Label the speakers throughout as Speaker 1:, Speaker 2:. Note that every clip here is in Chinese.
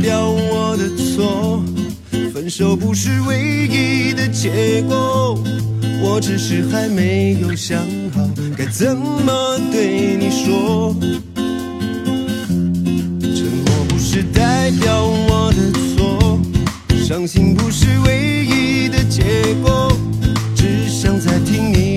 Speaker 1: 表我的错分手不是唯一的结果我只是还没有想好该怎么对你说？沉默不是代表我的错伤心不是唯一的结果只想再听你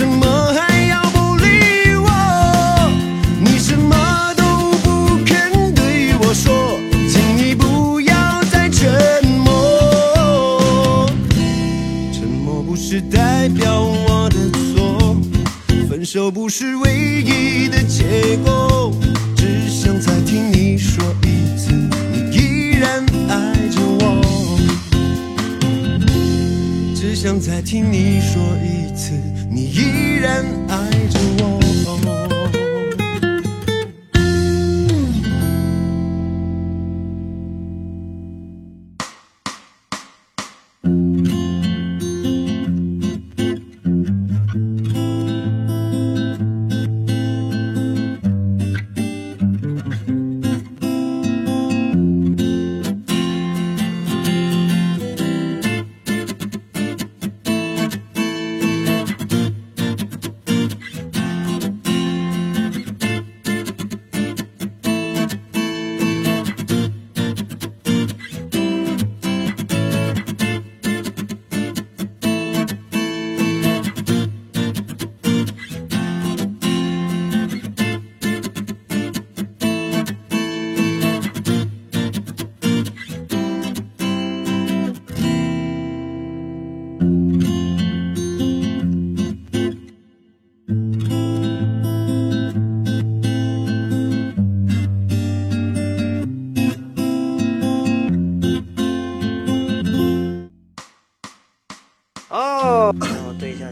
Speaker 1: 什么还要不理我？你什么都不肯对我说，请你不要再沉默。沉默不是代表我的错，分手不是唯一的结果，想再听你说一次，你依然爱着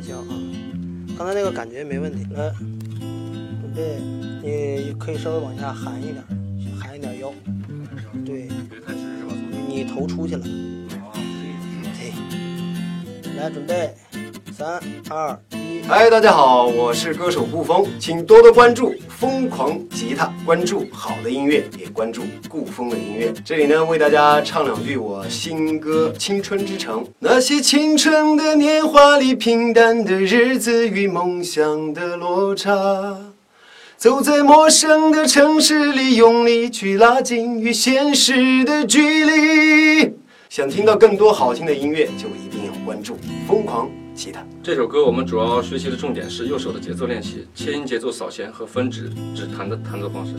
Speaker 2: 行啊，刚才那个感觉没问题。来，准备，你可以稍微往下含一点，含一点腰。对，你头出去了。对，来准备，三二。
Speaker 3: 嗨，大家好，我是歌手顾峰，请多多关注疯狂吉他，关注好的音乐，也关注顾峰的音乐。这里呢，为大家唱两句我新歌《青春之城》。那些青春的年华里，平淡的日子与梦想的落差。走在陌生的城市里，用力去拉近与现实的距离。想听到更多好听的音乐，就一定要关注疯狂吉他。
Speaker 4: 这首歌我们主要学习的重点是右手的节奏练习，切音节奏扫弦和分指指弹的弹奏方式。